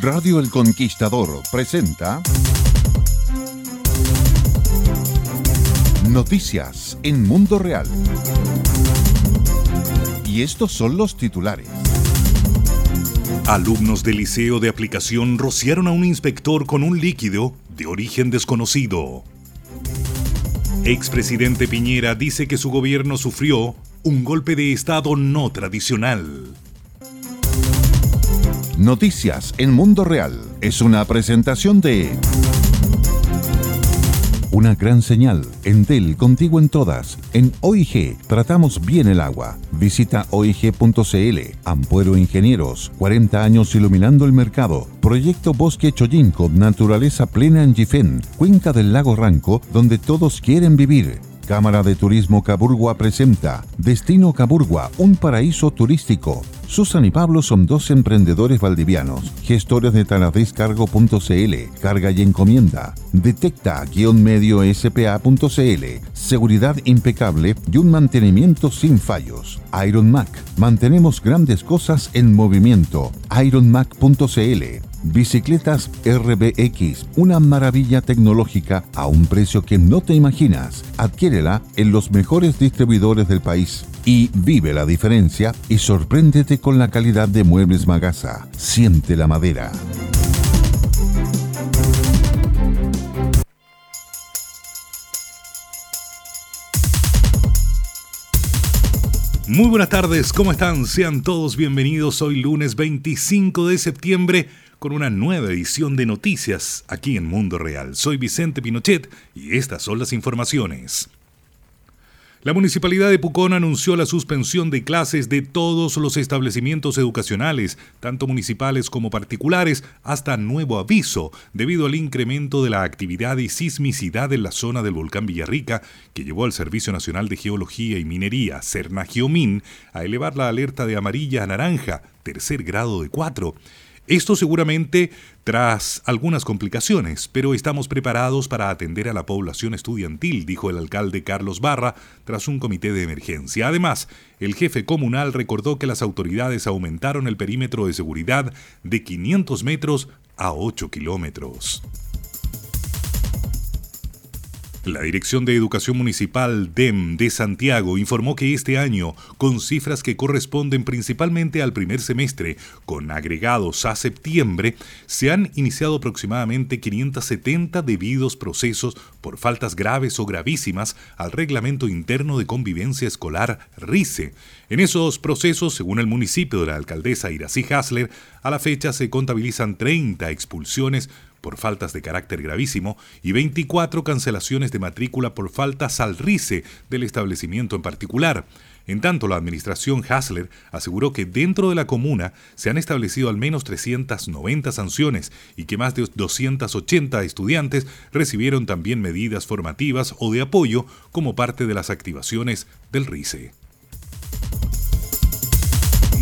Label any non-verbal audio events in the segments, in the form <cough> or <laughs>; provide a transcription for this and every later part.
Radio El Conquistador presenta Noticias en Mundo Real. Y estos son los titulares. Alumnos del Liceo de Aplicación rociaron a un inspector con un líquido de origen desconocido. Expresidente Piñera dice que su gobierno sufrió un golpe de Estado no tradicional. Noticias en Mundo Real es una presentación de una gran señal. Entel contigo en todas. En OIG tratamos bien el agua. Visita oig.cl. Ampuero Ingenieros. 40 años iluminando el mercado. Proyecto Bosque Choyinco. Naturaleza plena en Gifén. Cuenca del lago Ranco, donde todos quieren vivir. Cámara de Turismo Caburgua presenta Destino Caburgua, un paraíso turístico. Susan y Pablo son dos emprendedores valdivianos, gestores de taladescargo.cl, carga y encomienda, detecta-medio-spa.cl, seguridad impecable y un mantenimiento sin fallos. Iron Mac, mantenemos grandes cosas en movimiento. ironmac.cl Bicicletas RBX, una maravilla tecnológica a un precio que no te imaginas. Adquiérela en los mejores distribuidores del país y vive la diferencia y sorpréndete con la calidad de Muebles Magasa. Siente la madera. Muy buenas tardes, ¿cómo están? Sean todos bienvenidos hoy lunes 25 de septiembre con una nueva edición de noticias aquí en Mundo Real. Soy Vicente Pinochet y estas son las informaciones. La Municipalidad de Pucón anunció la suspensión de clases de todos los establecimientos educacionales, tanto municipales como particulares, hasta nuevo aviso, debido al incremento de la actividad y sismicidad en la zona del volcán Villarrica, que llevó al Servicio Nacional de Geología y Minería, CERNAGEOMIN, a elevar la alerta de amarilla a naranja, tercer grado de 4. Esto seguramente tras algunas complicaciones, pero estamos preparados para atender a la población estudiantil, dijo el alcalde Carlos Barra tras un comité de emergencia. Además, el jefe comunal recordó que las autoridades aumentaron el perímetro de seguridad de 500 metros a 8 kilómetros. La Dirección de Educación Municipal DEM de Santiago informó que este año, con cifras que corresponden principalmente al primer semestre, con agregados a septiembre, se han iniciado aproximadamente 570 debidos procesos por faltas graves o gravísimas al Reglamento Interno de Convivencia Escolar RICE. En esos procesos, según el municipio de la alcaldesa Irací Hasler, a la fecha se contabilizan 30 expulsiones por faltas de carácter gravísimo y 24 cancelaciones de matrícula por faltas al RICE del establecimiento en particular. En tanto, la administración Hasler aseguró que dentro de la comuna se han establecido al menos 390 sanciones y que más de 280 estudiantes recibieron también medidas formativas o de apoyo como parte de las activaciones del RICE.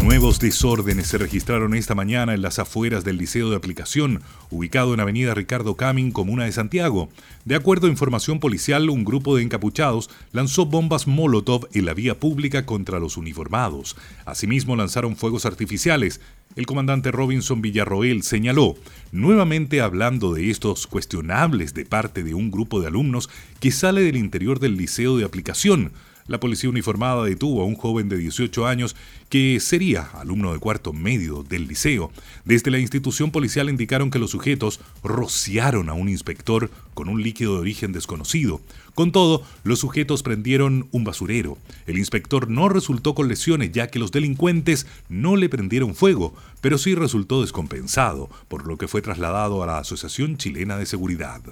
Nuevos desórdenes se registraron esta mañana en las afueras del Liceo de Aplicación, ubicado en Avenida Ricardo Camin, Comuna de Santiago. De acuerdo a información policial, un grupo de encapuchados lanzó bombas Molotov en la vía pública contra los uniformados. Asimismo, lanzaron fuegos artificiales. El comandante Robinson Villarroel señaló, nuevamente hablando de estos cuestionables de parte de un grupo de alumnos que sale del interior del Liceo de Aplicación, la policía uniformada detuvo a un joven de 18 años que sería alumno de cuarto medio del liceo. Desde la institución policial indicaron que los sujetos rociaron a un inspector con un líquido de origen desconocido. Con todo, los sujetos prendieron un basurero. El inspector no resultó con lesiones ya que los delincuentes no le prendieron fuego, pero sí resultó descompensado, por lo que fue trasladado a la Asociación Chilena de Seguridad.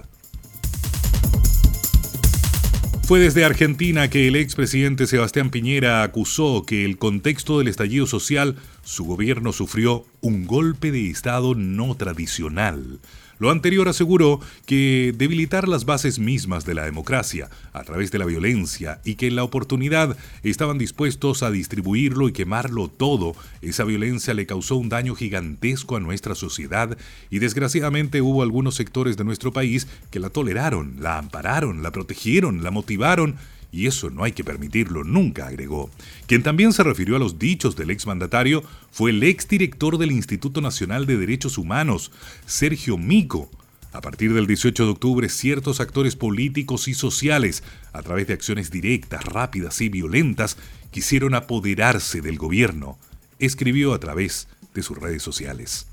Fue desde Argentina que el expresidente Sebastián Piñera acusó que el contexto del estallido social, su gobierno sufrió un golpe de Estado no tradicional. Lo anterior aseguró que debilitar las bases mismas de la democracia a través de la violencia y que en la oportunidad estaban dispuestos a distribuirlo y quemarlo todo, esa violencia le causó un daño gigantesco a nuestra sociedad y desgraciadamente hubo algunos sectores de nuestro país que la toleraron, la ampararon, la protegieron, la motivaron y eso no hay que permitirlo nunca, agregó. Quien también se refirió a los dichos del exmandatario fue el exdirector del Instituto Nacional de Derechos Humanos, Sergio Mico. A partir del 18 de octubre, ciertos actores políticos y sociales, a través de acciones directas, rápidas y violentas, quisieron apoderarse del gobierno, escribió a través de sus redes sociales.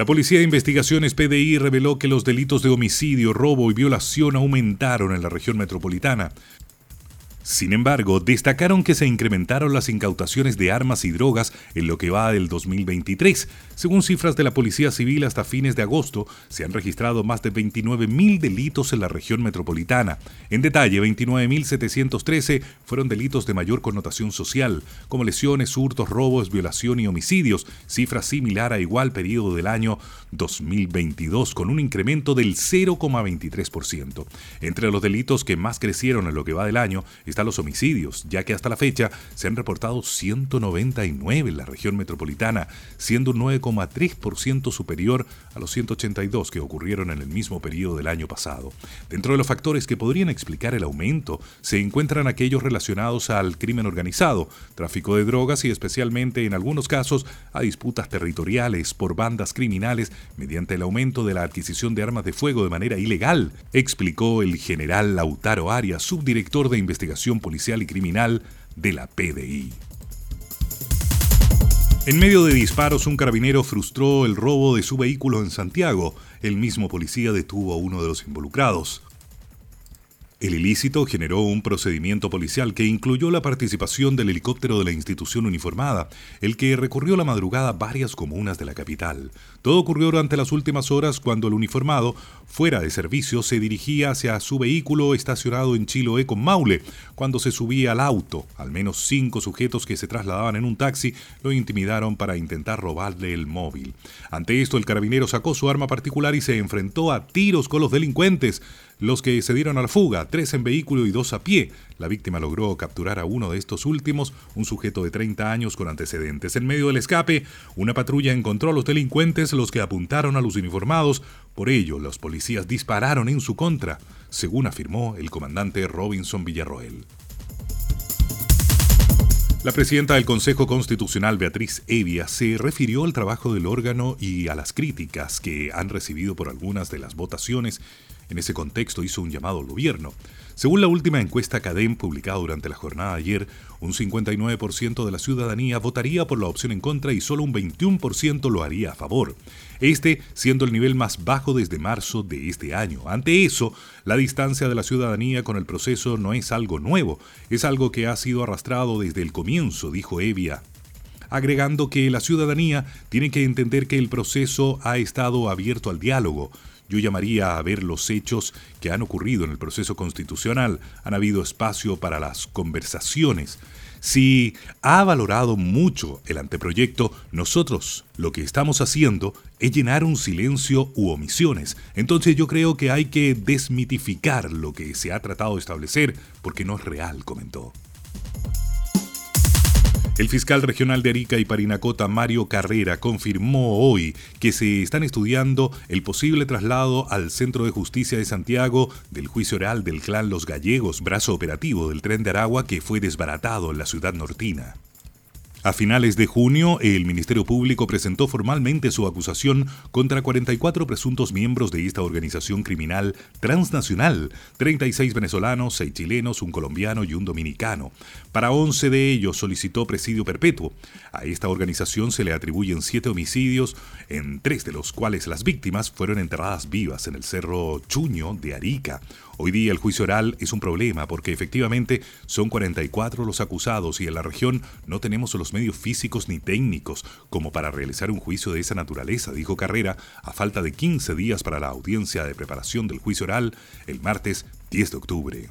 La Policía de Investigaciones PDI reveló que los delitos de homicidio, robo y violación aumentaron en la región metropolitana. Sin embargo, destacaron que se incrementaron las incautaciones de armas y drogas en lo que va del 2023. Según cifras de la Policía Civil, hasta fines de agosto se han registrado más de 29.000 delitos en la región metropolitana. En detalle, 29.713 fueron delitos de mayor connotación social, como lesiones, hurtos, robos, violación y homicidios, cifra similar a igual periodo del año 2022, con un incremento del 0,23%. Entre los delitos que más crecieron en lo que va del año, están los homicidios, ya que hasta la fecha se han reportado 199 en la región metropolitana, siendo un 9,3% superior a los 182 que ocurrieron en el mismo periodo del año pasado. Dentro de los factores que podrían explicar el aumento se encuentran aquellos relacionados al crimen organizado, tráfico de drogas y especialmente en algunos casos a disputas territoriales por bandas criminales mediante el aumento de la adquisición de armas de fuego de manera ilegal, explicó el general Lautaro Arias, subdirector de investigación Policial y Criminal de la PDI. En medio de disparos, un carabinero frustró el robo de su vehículo en Santiago. El mismo policía detuvo a uno de los involucrados. El ilícito generó un procedimiento policial que incluyó la participación del helicóptero de la institución uniformada, el que recorrió la madrugada varias comunas de la capital. Todo ocurrió durante las últimas horas cuando el uniformado, fuera de servicio, se dirigía hacia su vehículo estacionado en Chiloé con Maule. Cuando se subía al auto, al menos cinco sujetos que se trasladaban en un taxi lo intimidaron para intentar robarle el móvil. Ante esto, el carabinero sacó su arma particular y se enfrentó a tiros con los delincuentes los que se dieron a la fuga, tres en vehículo y dos a pie. La víctima logró capturar a uno de estos últimos, un sujeto de 30 años con antecedentes. En medio del escape, una patrulla encontró a los delincuentes, los que apuntaron a los uniformados. Por ello, los policías dispararon en su contra, según afirmó el comandante Robinson Villarroel. La presidenta del Consejo Constitucional, Beatriz Evia, se refirió al trabajo del órgano y a las críticas que han recibido por algunas de las votaciones en ese contexto hizo un llamado al gobierno. Según la última encuesta CADEM publicada durante la jornada de ayer, un 59% de la ciudadanía votaría por la opción en contra y solo un 21% lo haría a favor. Este siendo el nivel más bajo desde marzo de este año. Ante eso, la distancia de la ciudadanía con el proceso no es algo nuevo, es algo que ha sido arrastrado desde el comienzo, dijo Evia agregando que la ciudadanía tiene que entender que el proceso ha estado abierto al diálogo, yo llamaría a ver los hechos que han ocurrido en el proceso constitucional. Han habido espacio para las conversaciones. Si ha valorado mucho el anteproyecto, nosotros lo que estamos haciendo es llenar un silencio u omisiones. Entonces yo creo que hay que desmitificar lo que se ha tratado de establecer porque no es real, comentó. El fiscal regional de Arica y Parinacota, Mario Carrera, confirmó hoy que se están estudiando el posible traslado al Centro de Justicia de Santiago del juicio oral del clan Los Gallegos, brazo operativo del tren de Aragua que fue desbaratado en la ciudad nortina. A finales de junio, el Ministerio Público presentó formalmente su acusación contra 44 presuntos miembros de esta organización criminal transnacional, 36 venezolanos, 6 chilenos, un colombiano y un dominicano. Para 11 de ellos solicitó presidio perpetuo. A esta organización se le atribuyen 7 homicidios, en tres de los cuales las víctimas fueron enterradas vivas en el Cerro Chuño de Arica. Hoy día el juicio oral es un problema porque efectivamente son 44 los acusados y en la región no tenemos los medios físicos ni técnicos como para realizar un juicio de esa naturaleza, dijo Carrera, a falta de 15 días para la audiencia de preparación del juicio oral el martes 10 de octubre.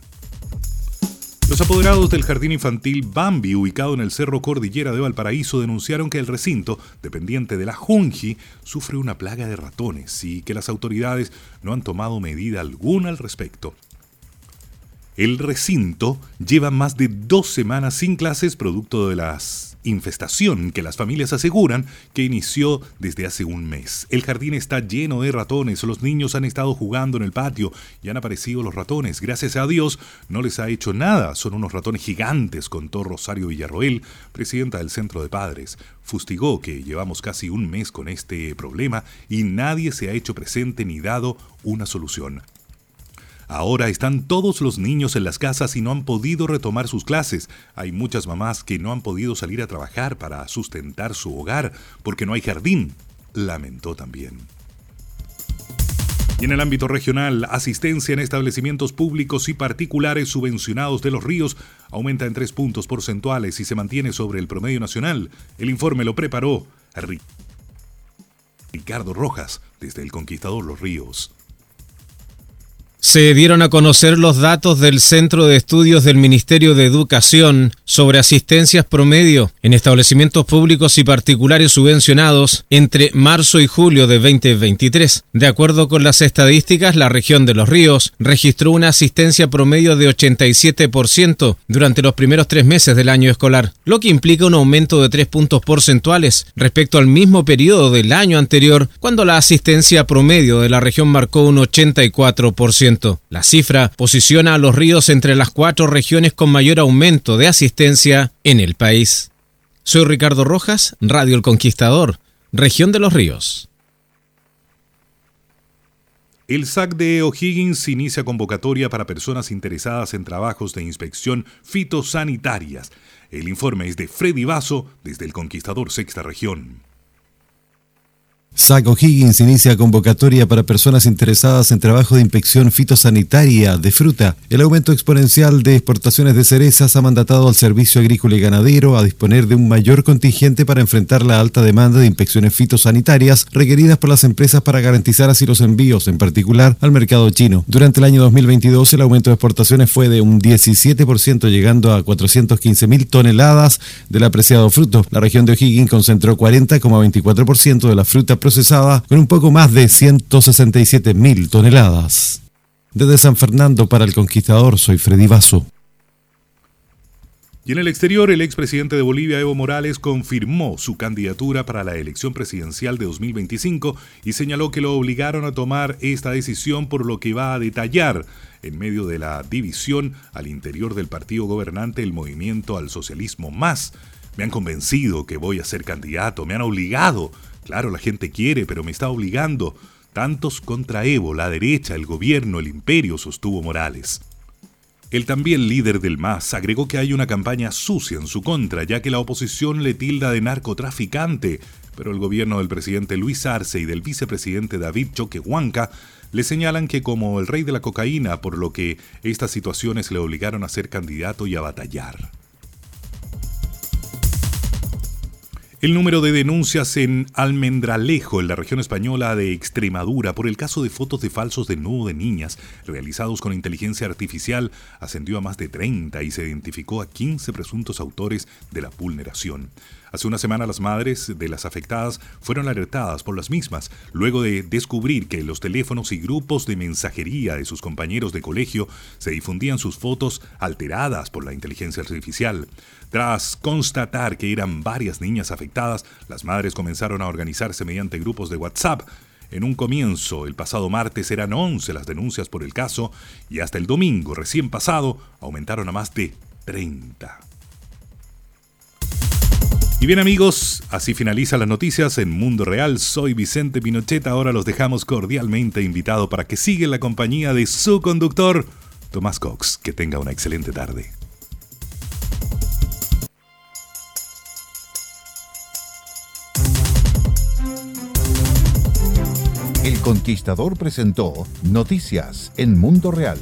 Los apoderados del jardín infantil Bambi, ubicado en el Cerro Cordillera de Valparaíso, denunciaron que el recinto, dependiente de la Junji, sufre una plaga de ratones y que las autoridades no han tomado medida alguna al respecto. El recinto lleva más de dos semanas sin clases producto de las infestación que las familias aseguran que inició desde hace un mes. El jardín está lleno de ratones, los niños han estado jugando en el patio y han aparecido los ratones. Gracias a Dios no les ha hecho nada, son unos ratones gigantes, contó Rosario Villarroel, presidenta del Centro de Padres. Fustigó que llevamos casi un mes con este problema y nadie se ha hecho presente ni dado una solución. Ahora están todos los niños en las casas y no han podido retomar sus clases. Hay muchas mamás que no han podido salir a trabajar para sustentar su hogar porque no hay jardín, lamentó también. Y en el ámbito regional, asistencia en establecimientos públicos y particulares subvencionados de los ríos aumenta en tres puntos porcentuales y se mantiene sobre el promedio nacional. El informe lo preparó Ricardo Rojas desde el Conquistador Los Ríos. Se dieron a conocer los datos del Centro de Estudios del Ministerio de Educación sobre asistencias promedio en establecimientos públicos y particulares subvencionados entre marzo y julio de 2023. De acuerdo con las estadísticas, la región de los ríos registró una asistencia promedio de 87% durante los primeros tres meses del año escolar, lo que implica un aumento de tres puntos porcentuales respecto al mismo periodo del año anterior, cuando la asistencia promedio de la región marcó un 84%. La cifra posiciona a los ríos entre las cuatro regiones con mayor aumento de asistencia en el país. Soy Ricardo Rojas, Radio El Conquistador, región de los ríos. El SAC de O'Higgins inicia convocatoria para personas interesadas en trabajos de inspección fitosanitarias. El informe es de Freddy Vaso desde el Conquistador Sexta Región. Saco Higgins inicia convocatoria para personas interesadas en trabajo de inspección fitosanitaria de fruta. El aumento exponencial de exportaciones de cerezas ha mandatado al Servicio Agrícola y Ganadero a disponer de un mayor contingente para enfrentar la alta demanda de inspecciones fitosanitarias requeridas por las empresas para garantizar así los envíos, en particular al mercado chino. Durante el año 2022 el aumento de exportaciones fue de un 17%, llegando a 415 mil toneladas del apreciado fruto. La región de O'Higgins concentró 40,24% de la fruta procesada con un poco más de 167 mil toneladas. Desde San Fernando para el Conquistador, soy Freddy Vaso. Y en el exterior, el expresidente de Bolivia, Evo Morales, confirmó su candidatura para la elección presidencial de 2025 y señaló que lo obligaron a tomar esta decisión por lo que va a detallar en medio de la división al interior del partido gobernante, el movimiento al socialismo más. Me han convencido que voy a ser candidato, me han obligado Claro, la gente quiere, pero me está obligando. Tantos contra Evo, la derecha, el gobierno, el imperio, sostuvo Morales. El también líder del MAS agregó que hay una campaña sucia en su contra, ya que la oposición le tilda de narcotraficante, pero el gobierno del presidente Luis Arce y del vicepresidente David Choquehuanca le señalan que como el rey de la cocaína, por lo que estas situaciones le obligaron a ser candidato y a batallar. El número de denuncias en Almendralejo, en la región española de Extremadura, por el caso de fotos de falsos de nudo de niñas realizados con inteligencia artificial, ascendió a más de 30 y se identificó a 15 presuntos autores de la vulneración. Hace una semana las madres de las afectadas fueron alertadas por las mismas, luego de descubrir que en los teléfonos y grupos de mensajería de sus compañeros de colegio se difundían sus fotos alteradas por la inteligencia artificial. Tras constatar que eran varias niñas afectadas, las madres comenzaron a organizarse mediante grupos de WhatsApp. En un comienzo, el pasado martes eran 11 las denuncias por el caso y hasta el domingo recién pasado aumentaron a más de 30. Y bien amigos, así finalizan las noticias en Mundo Real. Soy Vicente Pinochet. Ahora los dejamos cordialmente invitados para que sigan la compañía de su conductor, Tomás Cox. Que tenga una excelente tarde. El Conquistador presentó Noticias en Mundo Real.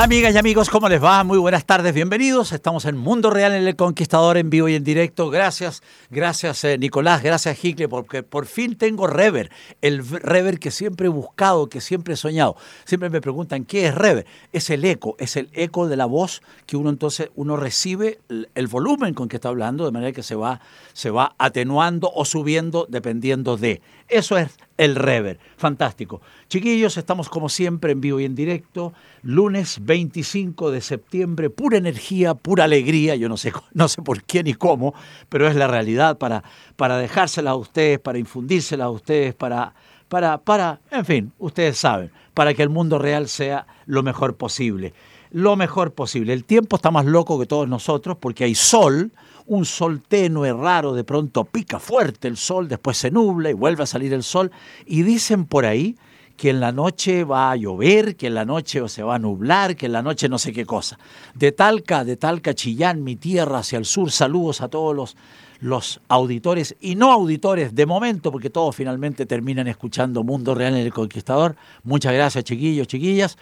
Amigas y amigos, ¿cómo les va? Muy buenas tardes, bienvenidos. Estamos en Mundo Real en El Conquistador en vivo y en directo. Gracias, gracias eh, Nicolás, gracias Hicle, porque por fin tengo rever, el rever que siempre he buscado, que siempre he soñado. Siempre me preguntan, ¿qué es rever? Es el eco, es el eco de la voz que uno entonces, uno recibe el, volumen con que está hablando, de manera que se va, se va atenuando o subiendo dependiendo de. Eso es el rever. Fantástico. Chiquillos, estamos como siempre en vivo y en directo. Lunes 25 de septiembre, pura energía, pura alegría. Yo no sé, no sé por qué ni cómo, pero es la realidad para, para dejársela a ustedes, para infundírsela a ustedes, para, para, para, en fin, ustedes saben, para que el mundo real sea lo mejor posible. Lo mejor posible. El tiempo está más loco que todos nosotros porque hay sol un sol tenue, raro, de pronto pica fuerte el sol, después se nubla y vuelve a salir el sol. Y dicen por ahí que en la noche va a llover, que en la noche se va a nublar, que en la noche no sé qué cosa. De Talca, de Talca, Chillán, mi tierra, hacia el sur, saludos a todos los, los auditores y no auditores de momento, porque todos finalmente terminan escuchando Mundo Real en el Conquistador. Muchas gracias, chiquillos, chiquillas.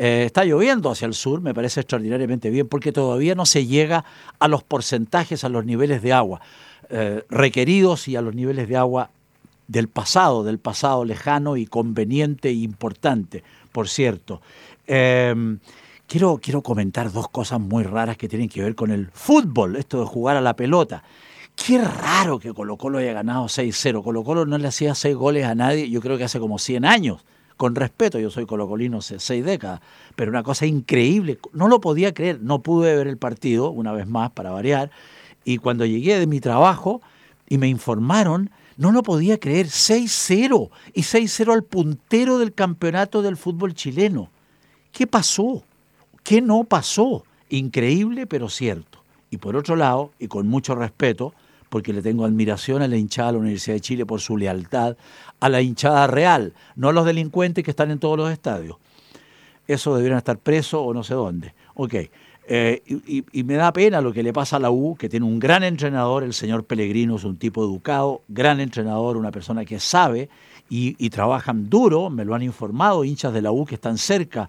Eh, está lloviendo hacia el sur, me parece extraordinariamente bien, porque todavía no se llega a los porcentajes, a los niveles de agua eh, requeridos y a los niveles de agua del pasado, del pasado lejano y conveniente e importante, por cierto. Em, quiero, quiero comentar dos cosas muy raras que tienen que ver con el fútbol, esto de jugar a la pelota. Qué raro que Colo Colo haya ganado 6-0. Colo Colo no le hacía 6 goles a nadie, yo creo que hace como 100 años con respeto, yo soy colocolino hace seis décadas, pero una cosa increíble, no lo podía creer, no pude ver el partido, una vez más, para variar, y cuando llegué de mi trabajo y me informaron, no lo podía creer, 6-0, y 6-0 al puntero del campeonato del fútbol chileno. ¿Qué pasó? ¿Qué no pasó? Increíble, pero cierto. Y por otro lado, y con mucho respeto, porque le tengo admiración a la hinchada de la Universidad de Chile por su lealtad a la hinchada real, no a los delincuentes que están en todos los estadios. Eso deberían estar presos o no sé dónde. Ok. Eh, y, me da pena lo que le pasa a la U, que tiene un gran entrenador, el señor Pellegrino es un tipo educado, gran entrenador, una persona que sabe y, trabajan duro, me lo han informado hinchas de la U que están cerca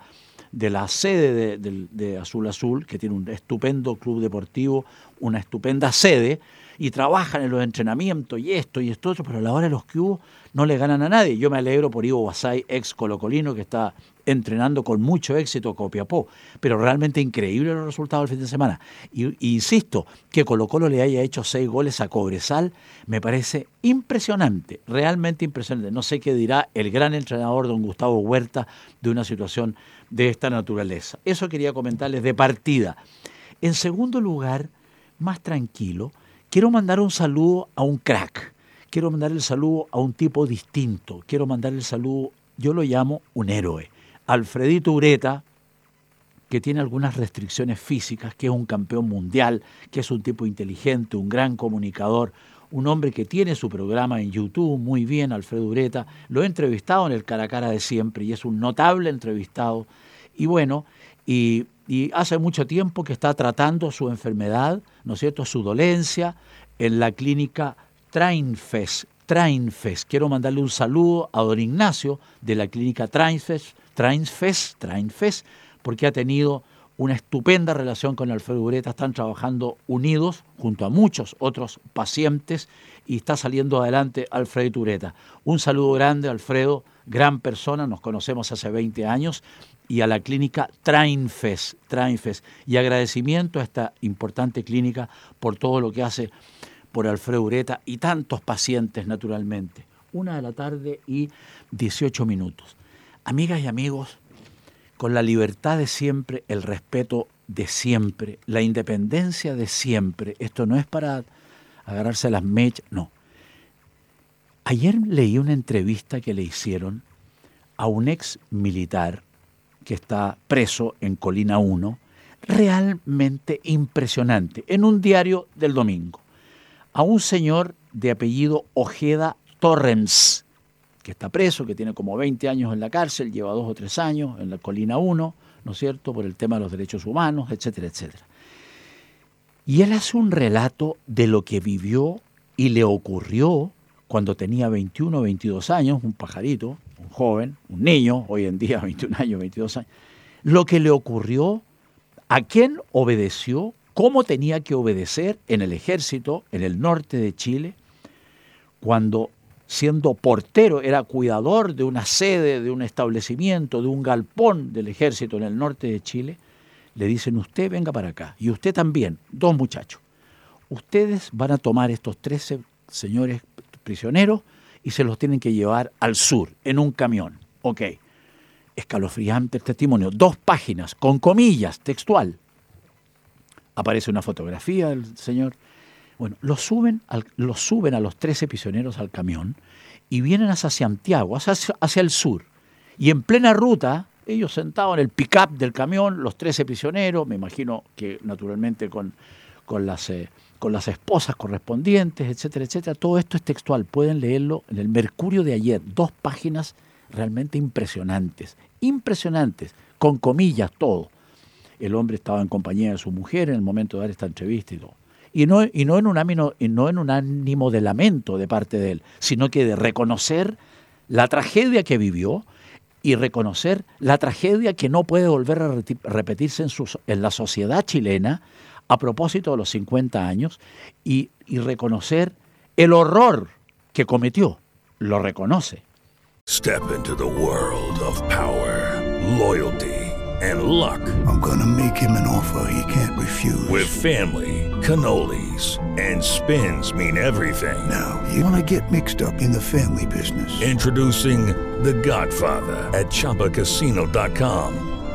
de la sede de, de Azul Azul, que tiene un estupendo club deportivo, una estupenda sede, y trabajan en los entrenamientos y esto y esto otro, pero a la hora de los hubo no le ganan a nadie. Yo me alegro por Ivo Basay, ex colocolino, que está entrenando con mucho éxito a Copiapó, pero realmente increíble los resultados del fin de semana. Y, insisto, que Colo Colo le haya hecho seis goles a Cobresal me parece impresionante, realmente impresionante. No sé qué dirá el gran entrenador don Gustavo Huerta de una situación de esta naturaleza. Eso quería comentarles de partida. En segundo lugar, más tranquilo, Quiero mandar un saludo a un crack, quiero mandar el saludo a un tipo distinto, quiero mandar el saludo, yo lo llamo un héroe, Alfredito Ureta, que tiene algunas restricciones físicas, que es un campeón mundial, que es un tipo inteligente, un gran comunicador, un hombre que tiene su programa en YouTube muy bien, Alfredo Ureta, lo he entrevistado en el cara a cara de siempre y es un notable entrevistado. Y bueno, y, hace mucho tiempo que está tratando su enfermedad, ¿no es cierto?, su dolencia en la clínica Trainfest. Quiero mandarle un saludo a don Ignacio de la clínica Trainfest, porque ha tenido una estupenda relación con Alfredo Ureta, están trabajando unidos junto a muchos otros pacientes y está saliendo adelante Alfredo Ureta. Un saludo grande, Alfredo, gran persona, nos conocemos hace 20 años y a la clínica Trainfes, Trainfes. Y agradecimiento a esta importante clínica por todo lo que hace por Alfredo Ureta y tantos pacientes, naturalmente. Una de la tarde y 18 minutos. Amigas y amigos, con la libertad de siempre, el respeto de siempre, la independencia de siempre, esto no es para agarrarse las mechas, no. Ayer leí una entrevista que le hicieron a un ex militar que está preso en Colina 1, realmente impresionante, en un diario del domingo, a un señor de apellido Ojeda Torrens, que está preso, que tiene como 20 años en la cárcel, lleva dos o tres años en la Colina 1, ¿no es cierto?, por el tema de los derechos humanos, etcétera, etcétera. Y él hace un relato de lo que vivió y le ocurrió cuando tenía 21 o 22 años, un pajarito, un joven, un niño, hoy en día <laughs> 21 años, 22 años, lo que le ocurrió, a quién obedeció, cómo tenía que obedecer en el ejército en el norte de Chile, cuando siendo portero era cuidador de una sede, de un establecimiento, de un galpón del ejército en el norte de Chile, le dicen usted venga para acá y usted también, dos muchachos. Ustedes van a tomar estos 13 señores prisioneros y se los tienen que llevar al sur en un camión. Ok escalofriante el testimonio, dos páginas con comillas, textual. Aparece una fotografía del señor. Bueno, lo suben, suben a los 13 prisioneros al camión y vienen hacia Santiago, hacia, hacia el sur. Y en plena ruta, ellos sentados en el pick-up del camión, los 13 prisioneros, me imagino que naturalmente con, con, las, eh, con las esposas correspondientes, etcétera, etcétera. Todo esto es textual, pueden leerlo en el Mercurio de ayer, dos páginas realmente impresionantes impresionantes, con comillas todo. El hombre estaba en compañía de su mujer en el momento de dar esta entrevista y todo. Y no, y no, en, un ánimo, y no en un ánimo de lamento de parte de él, sino que de reconocer la tragedia que vivió y reconocer la tragedia que no puede volver a repetirse en, en la sociedad chilena a propósito de los 50 años y, y reconocer el horror que cometió. Lo reconoce, Step into the world of power, loyalty, and luck. I'm gonna make him an offer he can't refuse. With family, cannolis, and spins mean everything. Now, you wanna get mixed up in the family business. Introducing The Godfather at Choppacasino.com.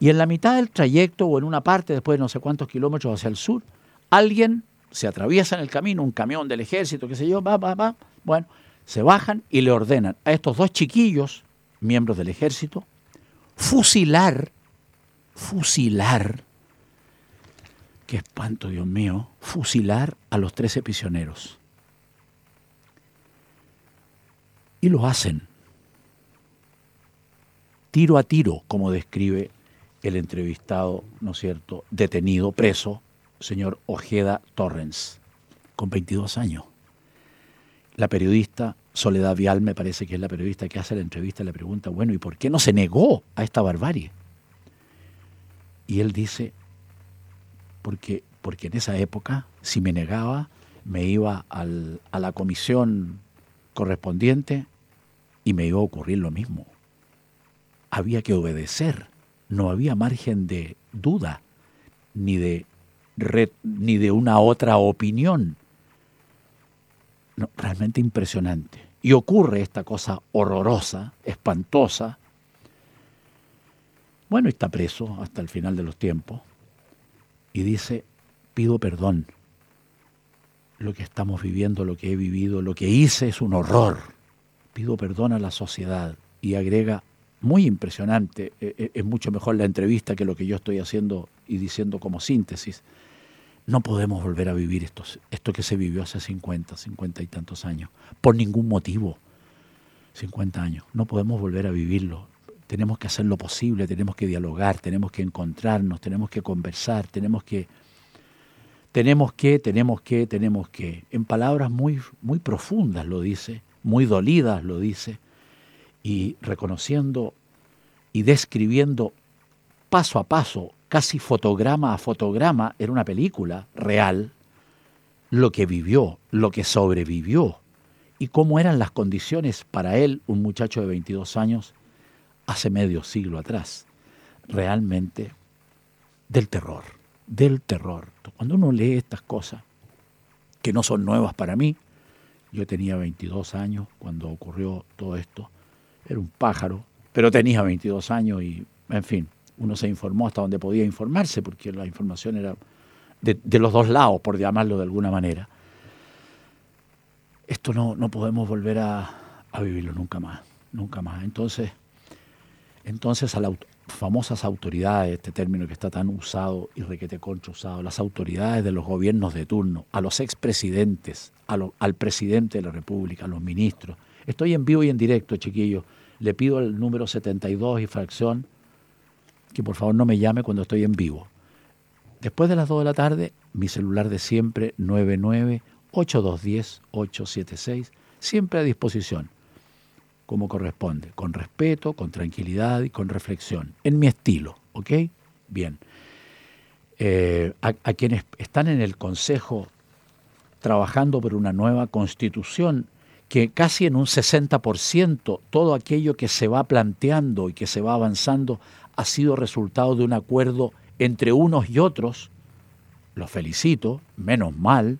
y en la mitad del trayecto o en una parte, después de no sé cuántos kilómetros hacia el sur, alguien se atraviesa en el camino, un camión del ejército, qué sé yo, va, va, va. Bueno, se bajan y le ordenan a estos dos chiquillos, miembros del ejército, fusilar, fusilar qué espanto, Dios mío, fusilar a los trece prisioneros. Y lo hacen, tiro a tiro, como describe el entrevistado, ¿no es cierto?, detenido, preso, señor Ojeda Torrens, con 22 años. La periodista Soledad Vial, me parece que es la periodista que hace la entrevista, le pregunta, bueno, ¿y por qué no se negó a esta barbarie? Y él dice, porque, porque en esa época, si me negaba, me iba a la comisión correspondiente y me iba a ocurrir lo mismo. Había que obedecer, no había margen de duda, ni de, ni de una otra opinión. realmente impresionante. Y ocurre esta cosa horrorosa, espantosa. Bueno, está preso hasta el final de los tiempos y dice, pido perdón. Lo que estamos viviendo, lo que he vivido, lo que hice es un horror. Pido perdón a la sociedad. Y agrega, muy impresionante, e, e, es mucho mejor la entrevista que lo que yo estoy haciendo y diciendo como síntesis. No podemos volver a vivir esto, esto que se vivió hace 50, 50 y tantos años, por ningún motivo. 50 años. No podemos volver a vivirlo tenemos que hacer lo posible, tenemos que dialogar, tenemos que encontrarnos, tenemos que conversar, tenemos que, tenemos que, tenemos que, tenemos que. En palabras muy, muy profundas lo dice, muy dolidas lo dice, y reconociendo y describiendo paso a paso, casi fotograma a fotograma, era una película real, lo que vivió, lo que sobrevivió y cómo eran las condiciones para él, un muchacho de 22 años, hace medio siglo atrás, realmente del terror, del terror. Cuando uno lee estas cosas, que no son nuevas para mí, yo tenía 22 años cuando ocurrió todo esto, era un pájaro, pero tenía 22 años y, en fin, uno se informó hasta donde podía informarse, porque la información era de, los dos lados, por llamarlo de alguna manera. Esto no, no podemos volver a, vivirlo nunca más, nunca más. Entonces, entonces a las famosas autoridades, este término que está tan usado y requete contra usado, las autoridades de los gobiernos de turno, a los expresidentes, al presidente de la República, a los ministros. Estoy en vivo y en directo, chiquillos. Le pido el número 72 y fracción que por favor no me llame cuando estoy en vivo. Después de las 2 de la tarde, mi celular de siempre, 99-8210-876, siempre a disposición, como corresponde, con respeto, con tranquilidad y con reflexión, en mi estilo, ¿ok? Bien. Eh, a quienes están en el Consejo trabajando por una nueva constitución, que casi en un 60% todo aquello que se va planteando y que se va avanzando ha sido resultado de un acuerdo entre unos y otros, los felicito, menos mal,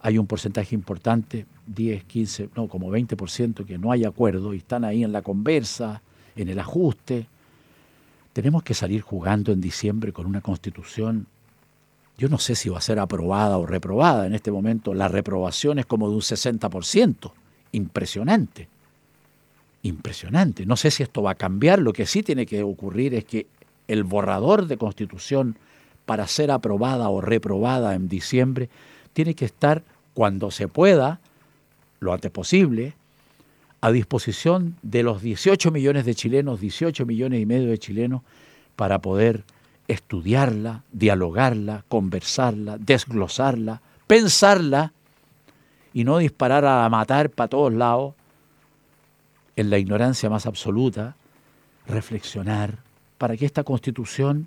hay un porcentaje importante, 10, 15, no, como 20% que no hay acuerdo y están ahí en la conversa, en el ajuste. Tenemos que salir jugando en diciembre con una constitución. Yo no sé si va a ser aprobada o reprobada. En este momento la reprobación es como de un 60%. Impresionante impresionante. No sé si esto va a cambiar, lo que sí tiene que ocurrir es que el borrador de constitución para ser aprobada o reprobada en diciembre tiene que estar cuando se pueda, lo antes posible, a disposición de los 18 millones de chilenos, 18 millones y medio de chilenos, para poder estudiarla, dialogarla, conversarla, desglosarla, pensarla y no disparar a matar para todos lados en la ignorancia más absoluta, reflexionar para que esta constitución,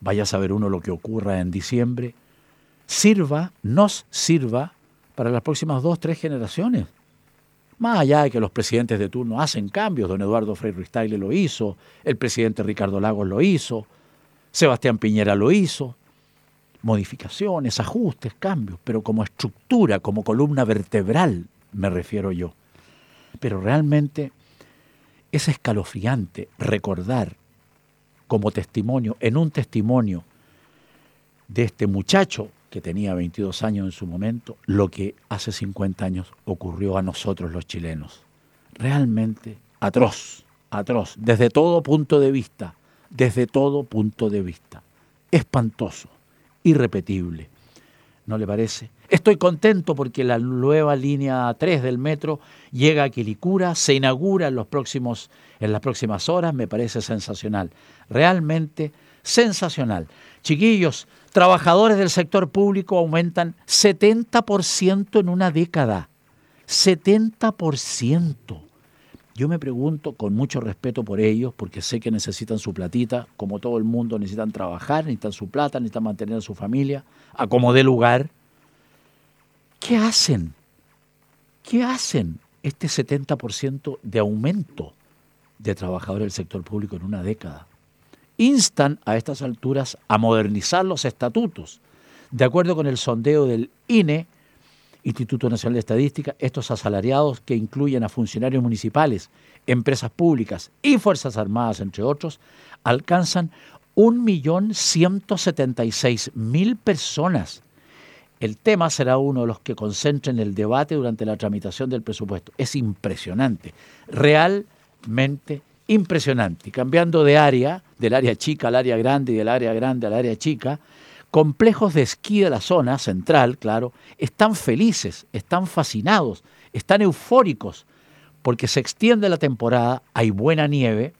vaya a saber uno lo que ocurra en diciembre, sirva, nos sirva para las próximas dos, tres generaciones. Más allá de que los presidentes de turno hacen cambios, don Eduardo Frei Ruiz lo hizo, el presidente Ricardo Lagos lo hizo, Sebastián Piñera lo hizo, modificaciones, ajustes, cambios, pero como estructura, como columna vertebral, me refiero yo. Pero realmente es escalofriante recordar como testimonio, en un testimonio de este muchacho que tenía 22 años en su momento, lo que hace 50 años ocurrió a nosotros los chilenos. Realmente atroz, atroz, desde todo punto de vista, desde todo punto de vista. Espantoso, irrepetible. ¿No le parece? Estoy contento porque la nueva línea 3 del metro llega a Quilicura, se inaugura en, los próximos, en las próximas horas, me parece sensacional, realmente sensacional. Chiquillos, trabajadores del sector público aumentan 70% en una década, 70%. Yo me pregunto, con mucho respeto por ellos, porque sé que necesitan su platita, como todo el mundo necesitan trabajar, necesitan su plata, necesitan mantener a su familia, a como lugar, ¿Qué hacen? ¿Qué hacen este 70% de aumento de trabajadores del sector público en una década? Instan a estas alturas a modernizar los estatutos. De acuerdo con el sondeo del INE, Instituto Nacional de Estadística, estos asalariados que incluyen a funcionarios municipales, empresas públicas y Fuerzas Armadas, entre otros, alcanzan 1.176.000 personas el tema será uno de los que concentren el debate durante la tramitación del presupuesto. Es impresionante, realmente impresionante. Cambiando de área, del área chica al área grande y del área grande al área chica, complejos de esquí de la zona central, claro, están felices, están fascinados, están eufóricos, porque se extiende la temporada, hay buena nieve,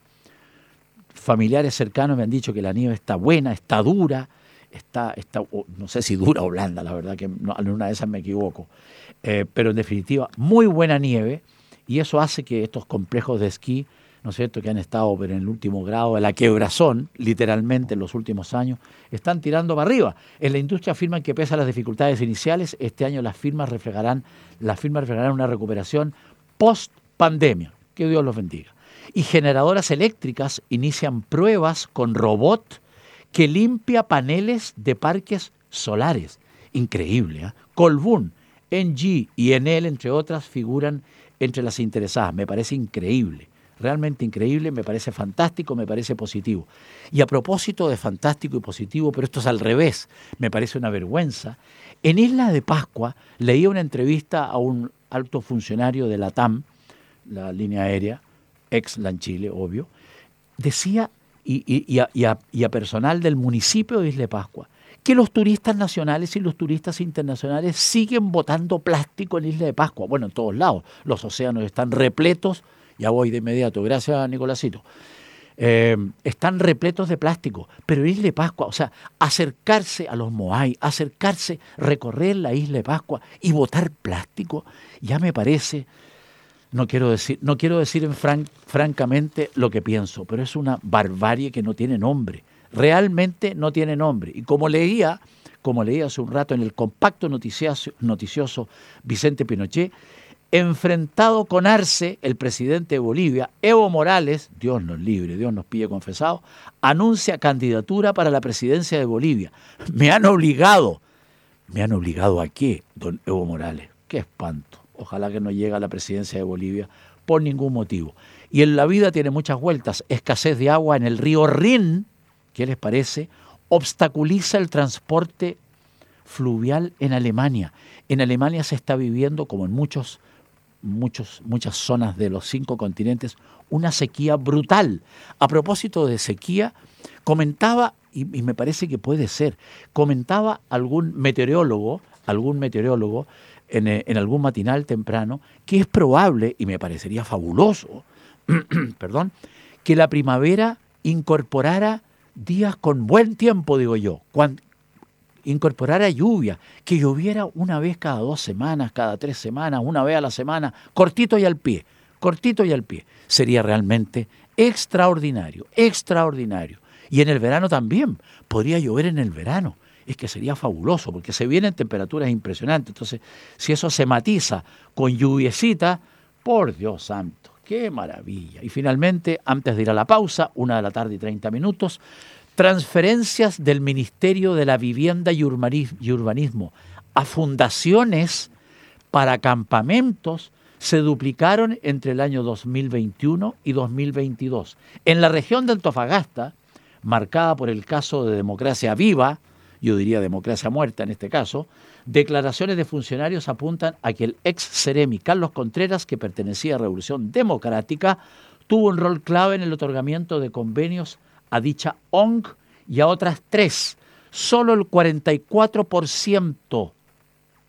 familiares cercanos me han dicho que la nieve está buena, está dura, está, está no sé si dura o blanda, la verdad que en una de esas me equivoco, eh, pero en definitiva, muy buena nieve y eso hace que estos complejos de esquí, ¿no es cierto?, que han estado en el último grado de la quebrazón, literalmente en los últimos años, están tirando para arriba. En la industria afirman que pese a las dificultades iniciales, este año las firmas reflejarán, las firmas reflejarán una recuperación post pandemia. Que Dios los bendiga. Y generadoras eléctricas inician pruebas con robot que limpia paneles de parques solares. Increíble. ¿eh? Colbún, NG y Enel, entre otras, figuran entre las interesadas. Me parece increíble, realmente increíble, me parece fantástico, me parece positivo. Y a propósito de fantástico y positivo, pero esto es al revés, me parece una vergüenza, en Isla de Pascua leí una entrevista a un alto funcionario de la TAM, la línea aérea, ex Lanchile, obvio, decía, y, a, personal del municipio de Isla de Pascua, que los turistas nacionales y los turistas internacionales siguen botando plástico en Isla de Pascua. Bueno, en todos lados. Los océanos están repletos. Ya voy de inmediato. Gracias, Nicolásito. Eh, están repletos de plástico. Pero Isla de Pascua, o sea, acercarse a los Moai, acercarse, recorrer la Isla de Pascua y botar plástico, ya me parece, no quiero decir, no quiero decir en francamente lo que pienso, pero es una barbarie que no tiene nombre realmente no tiene nombre. Y como leía, como leía hace un rato en el compacto noticioso Vicente Pinochet, enfrentado con Arce, el presidente de Bolivia, Evo Morales, Dios nos libre, Dios nos pide confesado, anuncia candidatura para la presidencia de Bolivia. Me han obligado. ¿Me han obligado a qué, don Evo Morales? Qué espanto. Ojalá que no llegue a la presidencia de Bolivia por ningún motivo. Y en la vida tiene muchas vueltas. Escasez de agua en el río Rin, ¿qué les parece? Obstaculiza el transporte fluvial en Alemania. En Alemania se está viviendo, como en muchos, muchos, muchas zonas de los cinco continentes, una sequía brutal. A propósito de sequía, comentaba, y, me parece que puede ser, comentaba algún meteorólogo, algún meteorólogo en, eh, en algún matinal temprano, que es probable, y me parecería fabuloso, <clears throat> perdón, que la primavera incorporara días con buen tiempo, digo yo, incorporara lluvia, que lloviera una vez cada dos semanas, cada tres semanas, una vez a la semana, cortito y al pie, cortito y al pie. Sería realmente extraordinario, extraordinario. Y en el verano también, podría llover en el verano. Es que sería fabuloso, porque se vienen temperaturas impresionantes. Entonces, si eso se matiza con lluviecita, por Dios santo, Qué maravilla. Y finalmente, antes de ir a la pausa, una de la tarde y 30 minutos, transferencias del Ministerio de la Vivienda y Urbanismo a fundaciones para campamentos se duplicaron entre el año 2021 y 2022. En la región de Antofagasta, marcada por el caso de democracia viva, yo diría democracia muerta en este caso, Declaraciones de funcionarios apuntan a que el ex Ceremi Carlos Contreras, que pertenecía a Revolución Democrática, tuvo un rol clave en el otorgamiento de convenios a dicha ONG y a otras tres. Solo el 44%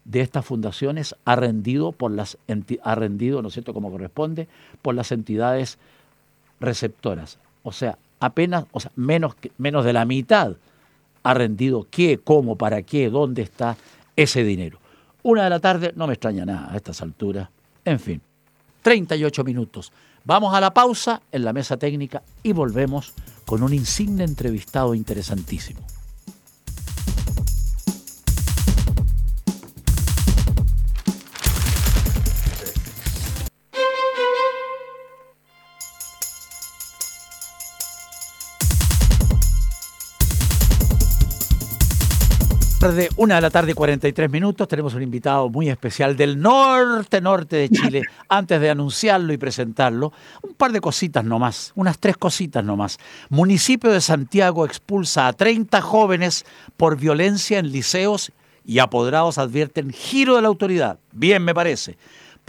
de estas fundaciones ha rendido por las ha rendido, ¿no es cierto?, como corresponde, por las entidades receptoras. O sea, apenas, o sea, menos, menos de la mitad ha rendido qué, cómo, para qué, dónde está ese dinero. Una de la tarde no me extraña nada a estas alturas. En fin, 38 minutos. Vamos a la pausa en la mesa técnica y volvemos con un insigne entrevistado interesantísimo. Tarde, una de la tarde y 43 minutos. Tenemos un invitado muy especial del norte, norte de Chile. <laughs> Antes de anunciarlo y presentarlo, un par de cositas nomás, unas tres cositas nomás. Municipio de Santiago expulsa a 30 jóvenes por violencia en liceos y apoderados advierten giro de la autoridad. Bien, me parece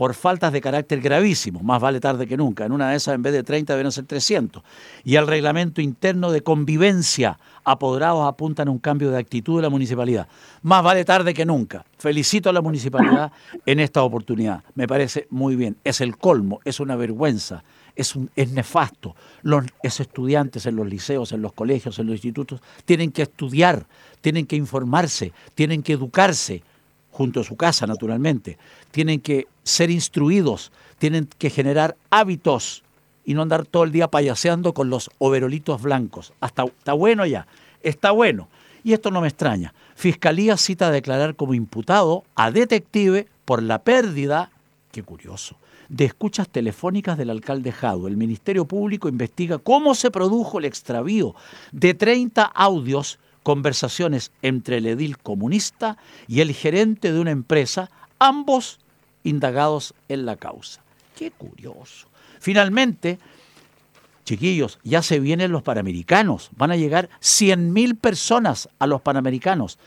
por faltas de carácter gravísimo, más vale tarde que nunca. En una de esas, en vez de 30, deben ser 300. Y al reglamento interno de convivencia, apoderados apuntan a un cambio de actitud de la municipalidad. Más vale tarde que nunca. Felicito a la municipalidad en esta oportunidad. Me parece muy bien. Es el colmo, es una vergüenza, es, un, es nefasto. Los estudiantes en los liceos, en los colegios, en los institutos, tienen que estudiar, tienen que informarse, tienen que educarse junto a su casa, naturalmente. Tienen que ser instruidos, tienen que generar hábitos y no andar todo el día payaseando con los overolitos blancos. Hasta está bueno ya, está bueno. Y esto no me extraña. Fiscalía cita a declarar como imputado a detective por la pérdida, qué curioso, de escuchas telefónicas del alcalde Jado. El Ministerio Público investiga cómo se produjo el extravío de 30 audios conversaciones entre el edil comunista y el gerente de una empresa, ambos indagados en la causa. Qué curioso. Finalmente, chiquillos, ya se vienen los Panamericanos. Van a llegar 100.000 personas a los Panamericanos.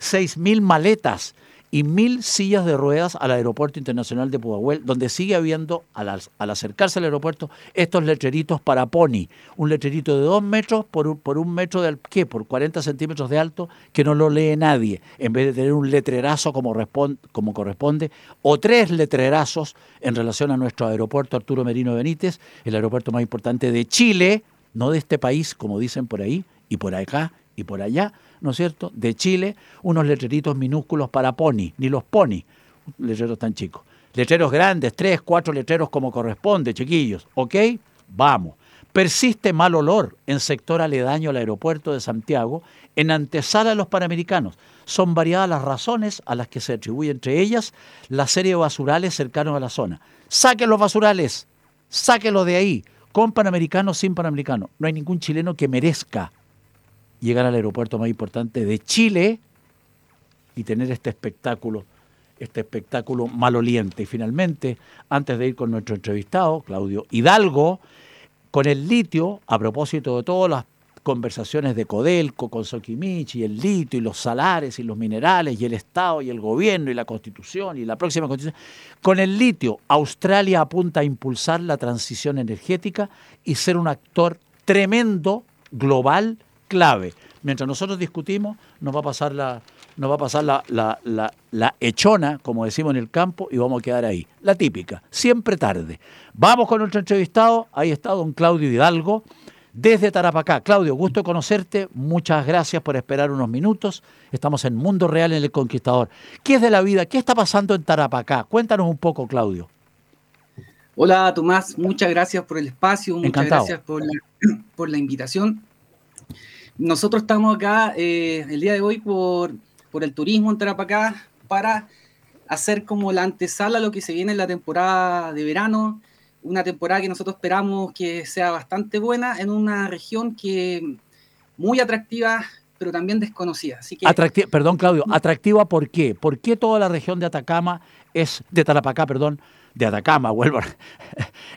6.000 maletas y mil sillas de ruedas al Aeropuerto Internacional de Pudahuel, donde sigue habiendo, al, acercarse al aeropuerto, estos letreritos para Pony. Un letrerito de dos metros por un, metro de, ¿qué? Por 40 centímetros de alto, que no lo lee nadie, en vez de tener un letrerazo como corresponde, o tres letrerazos en relación a nuestro aeropuerto Arturo Merino Benítez, el aeropuerto más importante de Chile, no de este país, como dicen por ahí, y por acá, y por allá, ¿no es cierto?, de Chile, unos letreritos minúsculos para Pony, ni los Pony, letreros tan chicos. Letreros grandes, tres, cuatro letreros como corresponde, chiquillos, ¿ok? Vamos. Persiste mal olor en sector aledaño al aeropuerto de Santiago, en antesala a los panamericanos. Son variadas las razones a las que se atribuye entre ellas la serie de basurales cercanos a la zona. Saquen los basurales, sáquenlos de ahí, con panamericanos, sin panamericanos. No hay ningún chileno que merezca llegar al aeropuerto más importante de Chile y tener este espectáculo, este espectáculo maloliente. Y finalmente, antes de ir con nuestro entrevistado, Claudio Hidalgo, con el litio, a propósito de todas las conversaciones de Codelco con Soquimichi, y el litio y los salares y los minerales y el Estado y el gobierno y la constitución y la próxima constitución. Con el litio, Australia apunta a impulsar la transición energética y ser un actor tremendo, global, clave. Mientras nosotros discutimos, nos va a pasar la, nos va a pasar la, la, la, echona, como decimos en el campo, y vamos a quedar ahí. La típica, siempre tarde. Vamos con nuestro entrevistado, ahí está don Claudio Hidalgo, desde Tarapacá. Claudio, gusto conocerte, muchas gracias por esperar unos minutos. Estamos en Mundo Real en El Conquistador. ¿Qué es de la vida? ¿Qué está pasando en Tarapacá? Cuéntanos un poco, Claudio. Hola Tomás, muchas gracias por el espacio, muchas gracias por por la invitación. Nosotros estamos acá eh, el día de hoy por, por el turismo en Tarapacá para hacer como la antesala a lo que se viene en la temporada de verano, una temporada que nosotros esperamos que sea bastante buena en una región que muy atractiva, pero también desconocida. Así que, perdón, Claudio, ¿atractiva por qué? ¿Por qué toda la región de Atacama es, de Tarapacá, perdón, de Atacama, <laughs> vuelvo,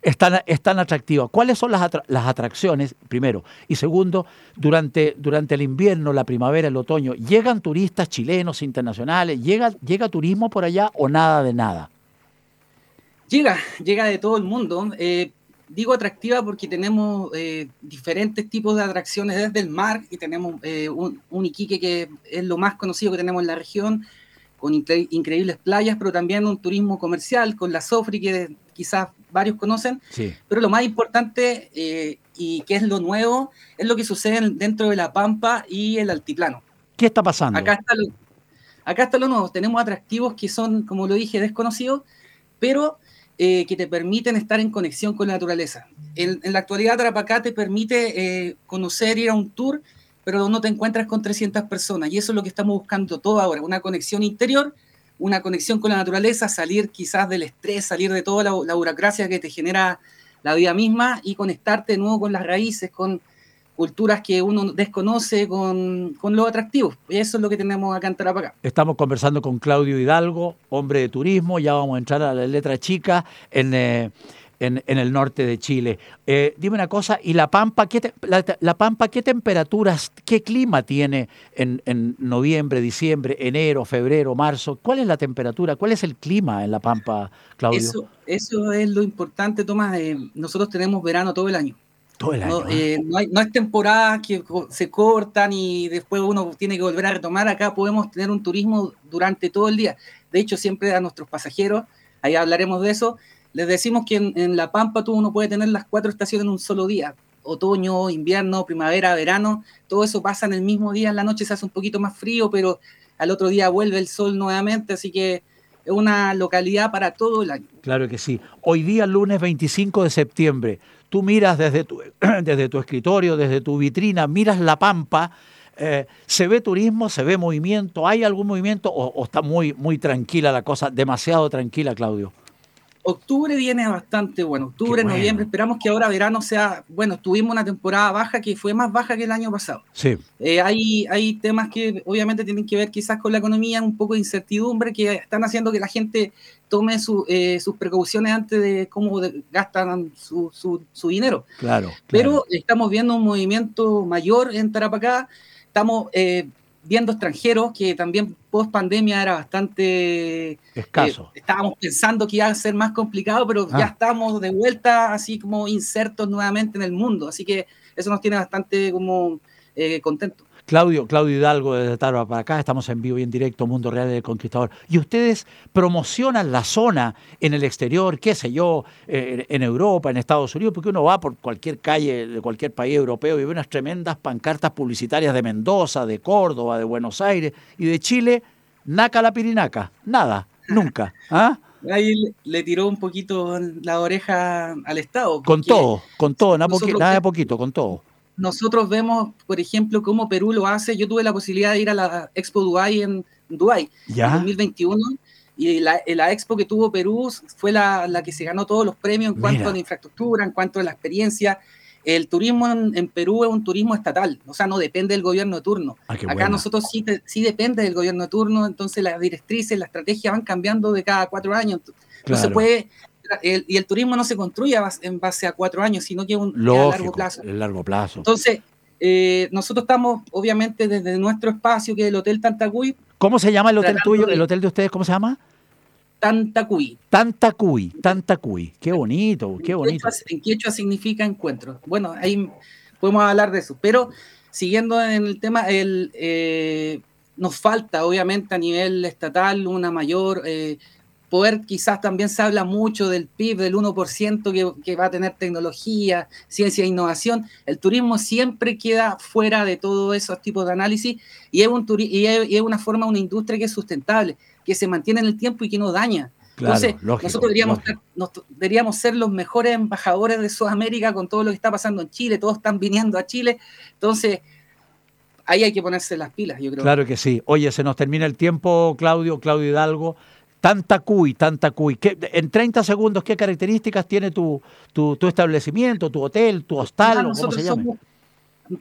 es tan, es tan atractiva. ¿Cuáles son las, las, atracciones, primero? Y segundo, durante, durante el invierno, la primavera, el otoño, ¿llegan turistas chilenos, internacionales? ¿Llega, ¿Llega turismo por allá o nada de nada? Llega, llega de todo el mundo. Eh, digo atractiva porque tenemos eh, diferentes tipos de atracciones desde el mar y tenemos eh, un, un Iquique que es lo más conocido que tenemos en la región con increíbles playas, pero también un turismo comercial con la Sofri, que quizás varios conocen. Pero lo más importante eh, y que es lo nuevo es lo que sucede dentro de la Pampa y el altiplano. ¿Qué está pasando? Acá está lo, acá está lo nuevo. Tenemos atractivos que son, como lo dije, desconocidos, pero eh, que te permiten estar en conexión con la naturaleza. En, la actualidad, Tarapacá te permite eh, conocer, ir a un tour pero no te encuentras con 300 personas. Y eso es lo que estamos buscando todo ahora, una conexión interior, una conexión con la naturaleza, salir quizás del estrés, salir de toda la, burocracia que te genera la vida misma y conectarte de nuevo con las raíces, con culturas que uno desconoce, con, con lo atractivo. Y eso es lo que tenemos acá en Tarapacá. Estamos conversando con Claudio Hidalgo, hombre de turismo, ya vamos a entrar a la letra chica en... Eh, en, el norte de Chile. Eh, dime una cosa, ¿y la Pampa, qué la, Pampa, qué temperaturas, qué clima tiene en, noviembre, diciembre, enero, febrero, marzo? ¿Cuál es la temperatura? ¿Cuál es el clima en la Pampa, Claudio? Eso, eso es lo importante, Tomás. Eh, nosotros tenemos verano todo el año. Todo el año. No, eh, no, hay, no es temporada que se cortan y después uno tiene que volver a retomar. Acá podemos tener un turismo durante todo el día. De hecho, siempre a nuestros pasajeros, ahí hablaremos de eso, les decimos que en, La Pampa tú uno puede tener las cuatro estaciones en un solo día. Otoño, invierno, primavera, verano, todo eso pasa en el mismo día, en la noche se hace un poquito más frío, pero al otro día vuelve el sol nuevamente, así que es una localidad para todo el año. Claro que sí. Hoy día, lunes 25 de septiembre, tú miras desde tu, <clears throat> desde tu escritorio, desde tu vitrina, miras La Pampa, eh, ¿se ve turismo, se ve movimiento? ¿Hay algún movimiento o, o, está muy, muy tranquila la cosa, demasiado tranquila, Claudio? Octubre viene bastante bueno. Octubre, noviembre, esperamos que ahora verano sea, bueno, tuvimos una temporada baja que fue más baja que el año pasado. Sí. Eh, hay, hay temas que obviamente tienen que ver quizás con la economía, un poco de incertidumbre, que están haciendo que la gente tome eh, sus precauciones antes de cómo gastan su, su, dinero. Claro, Pero estamos viendo un movimiento mayor en Tarapacá. Estamos eh, viendo extranjeros, que también post pandemia era bastante eh, escaso. estábamos pensando que iba a ser más complicado, pero ya ah. estamos de vuelta así como insertos nuevamente en el mundo. Así que eso nos tiene bastante como eh, contentos. Claudio, Claudio Hidalgo desde Tarba para acá, estamos en vivo y en directo, Mundo Real del Conquistador. Y ustedes promocionan la zona en el exterior, qué sé yo, eh, en Europa, en Estados Unidos, porque uno va por cualquier calle de cualquier país europeo y ve unas tremendas pancartas publicitarias de Mendoza, de Córdoba, de Buenos Aires y de Chile, naca la pirinaca, nada, nunca. ¿ah? Ahí le tiró un poquito la oreja al Estado. Con todo, con todo, nada, nada de poquito, con todo nosotros vemos, por ejemplo, cómo Perú lo hace. Yo tuve la posibilidad de ir a la Expo Dubai en Dubai en 2021 y la, la, expo que tuvo Perú fue la, la, que se ganó todos los premios en cuanto a la infraestructura, en cuanto a la experiencia. El turismo en, Perú es un turismo estatal, o sea, no depende del gobierno de turno. Ah, Acá nosotros sí, sí depende del gobierno de turno, entonces las directrices, la estrategia van cambiando de cada cuatro años. No se puede y el turismo no se construye en base a cuatro años, sino que, un, a largo plazo. El largo plazo. Entonces, eh, nosotros estamos, obviamente, desde nuestro espacio, que es el Hotel Tantacuy. ¿Cómo se llama el hotel tuyo? ¿El hotel de ustedes cómo se llama? Tantacuy. Tantacuy, Tantacuy. Qué bonito, qué bonito. En quechua, significa encuentro. Bueno, ahí podemos hablar de eso. Pero siguiendo en el tema, el, eh, nos falta, obviamente, a nivel estatal una mayor eh, poder, quizás también se habla mucho del PIB, del 1% que, que, va a tener tecnología, ciencia e innovación. El turismo siempre queda fuera de todos esos tipos de análisis y es, un y es, una forma, una industria que es sustentable, que se mantiene en el tiempo y que no daña. Entonces, nosotros deberíamos, deberíamos ser los mejores embajadores de Sudamérica con todo lo que está pasando en Chile, todos están viniendo a Chile. Entonces, ahí hay que ponerse las pilas, yo creo. Claro que sí. Oye, se nos termina el tiempo, Claudio, Claudio Hidalgo. Tanta cuy, tanta cuy. En 30 segundos, ¿qué características tiene tu, tu, establecimiento, tu hotel, tu hostal, o cómo se llama?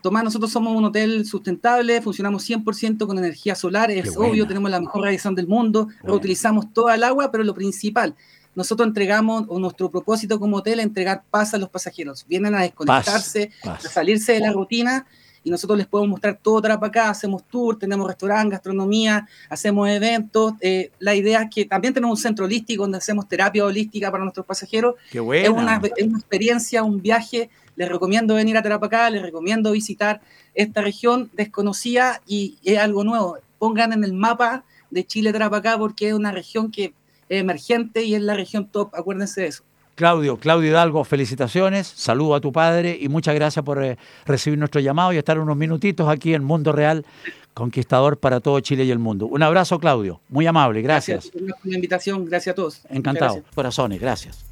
Tomás, nosotros somos un hotel sustentable, funcionamos 100% con energía solar, es obvio, tenemos la mejor radiación del mundo, reutilizamos toda el agua, pero lo principal, nosotros entregamos, o nuestro propósito como hotel es entregar paz a los pasajeros. Vienen a desconectarse, a salirse de la rutina y nosotros les podemos mostrar todo Tarapacá, hacemos tour, tenemos restaurante, gastronomía, hacemos eventos. Eh, la idea es que también tenemos un centro holístico donde hacemos terapia holística para nuestros pasajeros. Qué es, una, es una experiencia, un viaje. Les recomiendo venir a Tarapacá, les recomiendo visitar esta región desconocida y es algo nuevo. Pongan en el mapa de Chile Tarapacá porque es una región que es emergente y es la región top, acuérdense de eso. Claudio, Claudio Hidalgo, felicitaciones, saludo a tu padre y muchas gracias por eh, recibir nuestro llamado y estar unos minutitos aquí en Mundo Real, conquistador para todo Chile y el mundo. Un abrazo, Claudio, muy amable, gracias. Gracias por la invitación, gracias a todos. Encantado, corazones, gracias.